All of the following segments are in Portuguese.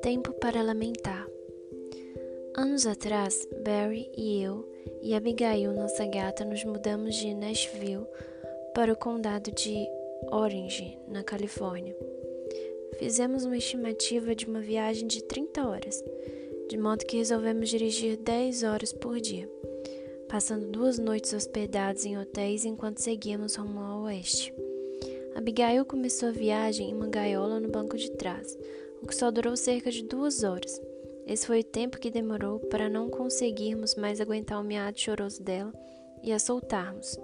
Tempo para lamentar. Anos atrás, Barry e eu e Abigail, nossa gata, nos mudamos de Nashville para o condado de Orange, na Califórnia. Fizemos uma estimativa de uma viagem de 30 horas, de modo que resolvemos dirigir 10 horas por dia, passando duas noites hospedados em hotéis enquanto seguíamos rumo ao oeste. Abigail começou a viagem em uma gaiola no banco de trás, o que só durou cerca de duas horas. Esse foi o tempo que demorou para não conseguirmos mais aguentar o miado choroso dela e a soltarmos.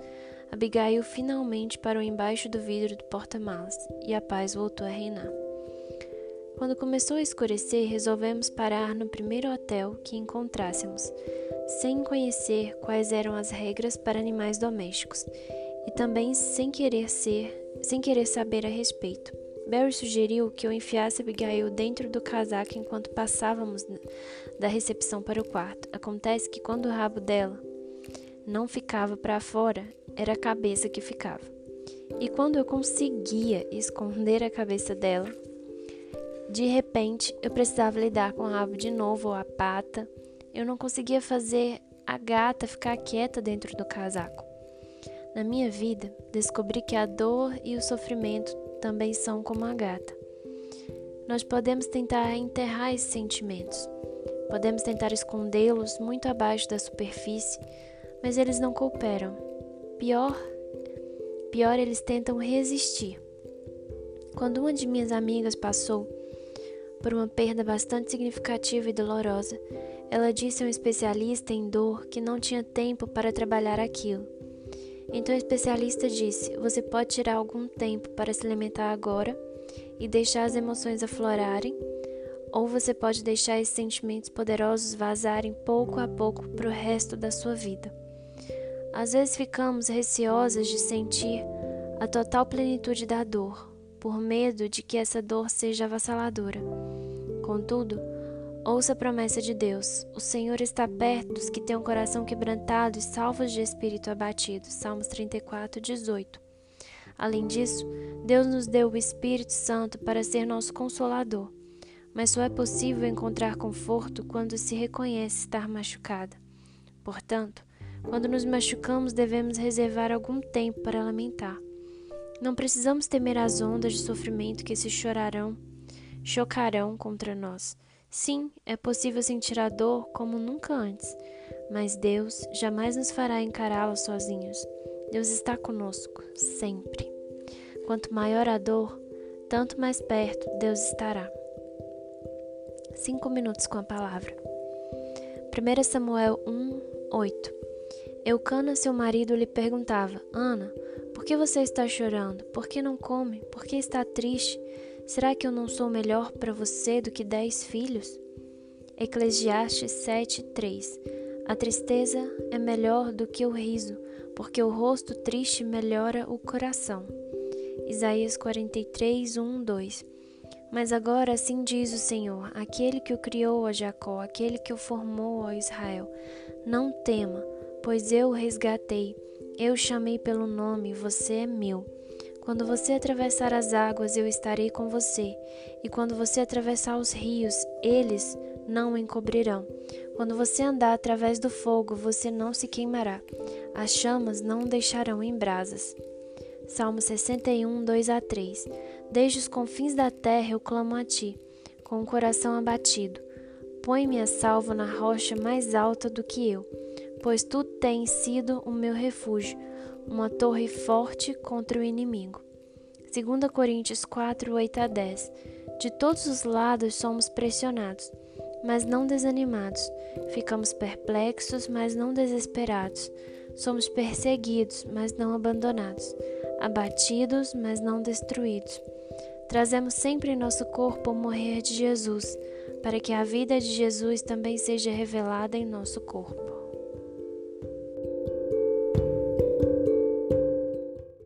Abigail finalmente parou embaixo do vidro do porta-malas e a paz voltou a reinar. Quando começou a escurecer, resolvemos parar no primeiro hotel que encontrássemos, sem conhecer quais eram as regras para animais domésticos e também sem querer ser, sem querer saber a respeito. Barry sugeriu que eu enfiasse Abigail dentro do casaco enquanto passávamos da recepção para o quarto. Acontece que quando o rabo dela não ficava para fora, era a cabeça que ficava. E quando eu conseguia esconder a cabeça dela, de repente eu precisava lidar com o rabo de novo ou a pata. Eu não conseguia fazer a gata ficar quieta dentro do casaco. Na minha vida, descobri que a dor e o sofrimento também são como a gata. Nós podemos tentar enterrar esses sentimentos, podemos tentar escondê-los muito abaixo da superfície, mas eles não cooperam. Pior, pior eles tentam resistir. Quando uma de minhas amigas passou por uma perda bastante significativa e dolorosa, ela disse a um especialista em dor que não tinha tempo para trabalhar aquilo. Então o especialista disse: Você pode tirar algum tempo para se alimentar agora e deixar as emoções aflorarem, ou você pode deixar esses sentimentos poderosos vazarem pouco a pouco para o resto da sua vida. Às vezes ficamos receosas de sentir a total plenitude da dor, por medo de que essa dor seja avassaladora. Contudo, Ouça a promessa de Deus. O Senhor está perto dos que têm o um coração quebrantado e salvos de espírito abatido. Salmos 34, 18. Além disso, Deus nos deu o Espírito Santo para ser nosso consolador. Mas só é possível encontrar conforto quando se reconhece estar machucada. Portanto, quando nos machucamos, devemos reservar algum tempo para lamentar. Não precisamos temer as ondas de sofrimento que se chorarão, chocarão contra nós. Sim, é possível sentir a dor como nunca antes, mas Deus jamais nos fará encará-la sozinhos. Deus está conosco, sempre. Quanto maior a dor, tanto mais perto Deus estará. Cinco minutos com a palavra. 1 Samuel 1, 8 Eucana, seu marido, lhe perguntava: Ana, por que você está chorando? Por que não come? Por que está triste? Será que eu não sou melhor para você do que dez filhos? Eclesiastes 7:3 A tristeza é melhor do que o riso, porque o rosto triste melhora o coração. Isaías 43, 1, 2 Mas agora assim diz o Senhor, aquele que o criou a Jacó, aquele que o formou a Israel: Não tema, pois eu o resgatei, eu chamei pelo nome, você é meu. Quando você atravessar as águas, eu estarei com você, e quando você atravessar os rios, eles não o encobrirão. Quando você andar através do fogo, você não se queimará. As chamas não o deixarão em brasas. Salmo 61, 2 a 3 Desde os confins da terra eu clamo a ti, com o coração abatido. Põe-me a salvo na rocha mais alta do que eu, pois tu tens sido o meu refúgio uma torre forte contra o inimigo. 2 Coríntios 4, 8 a 10 De todos os lados somos pressionados, mas não desanimados. Ficamos perplexos, mas não desesperados. Somos perseguidos, mas não abandonados. Abatidos, mas não destruídos. Trazemos sempre em nosso corpo o morrer de Jesus, para que a vida de Jesus também seja revelada em nosso corpo.